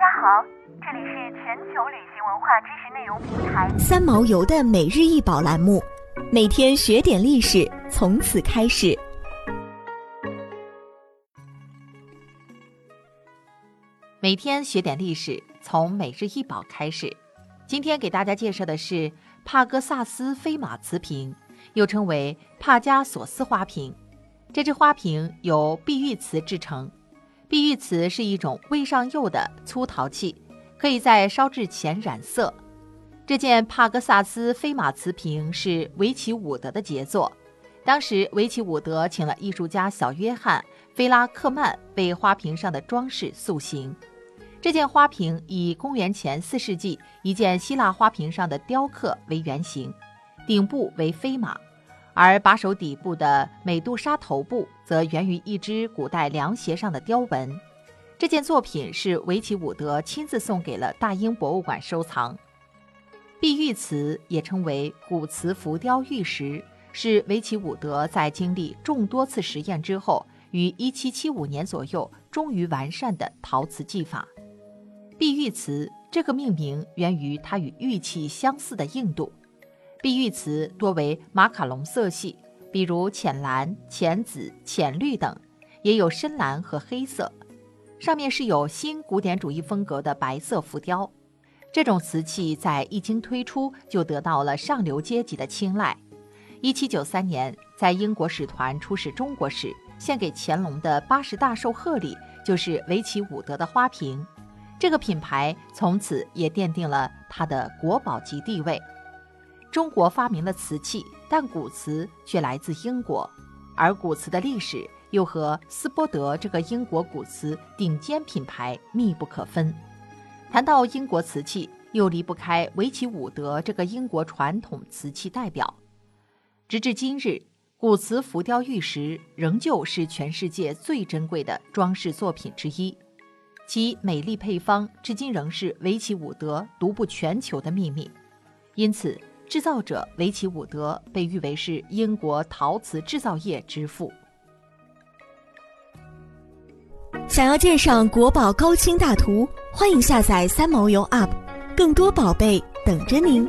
大家好，这里是全球旅行文化知识内容平台三毛游的每日一宝栏目，每天学点历史，从此开始。每天学点历史，从每日一宝开始。今天给大家介绍的是帕戈萨斯飞马瓷瓶，又称为帕加索斯花瓶。这只花瓶由碧玉瓷制成。碧玉瓷是一种未上釉的粗陶器，可以在烧制前染色。这件帕格萨斯飞马瓷瓶是维奇伍德的杰作。当时，维奇伍德请了艺术家小约翰·菲拉克曼为花瓶上的装饰塑形。这件花瓶以公元前四世纪一件希腊花瓶上的雕刻为原型，顶部为飞马。而把手底部的美杜莎头部则源于一只古代凉鞋上的雕纹。这件作品是维奇伍德亲自送给了大英博物馆收藏。碧玉瓷也称为古瓷浮雕玉石，是维奇伍德在经历众多次实验之后，于1775年左右终于完善的陶瓷技法。碧玉瓷这个命名源于它与玉器相似的硬度。碧玉瓷多为马卡龙色系，比如浅蓝、浅紫、浅绿等，也有深蓝和黑色。上面是有新古典主义风格的白色浮雕。这种瓷器在一经推出就得到了上流阶级的青睐。一七九三年，在英国使团出使中国时，献给乾隆的八十大寿贺礼就是维奇伍德的花瓶。这个品牌从此也奠定了它的国宝级地位。中国发明了瓷器，但古瓷却来自英国，而古瓷的历史又和斯波德这个英国古瓷顶尖品牌密不可分。谈到英国瓷器，又离不开维奇伍德这个英国传统瓷器代表。直至今日，古瓷浮雕玉石仍旧是全世界最珍贵的装饰作品之一，其美丽配方至今仍是维奇伍德独步全球的秘密。因此。制造者维奇伍德被誉为是英国陶瓷制造业之父。想要鉴赏国宝高清大图，欢迎下载三毛游 App，更多宝贝等着您。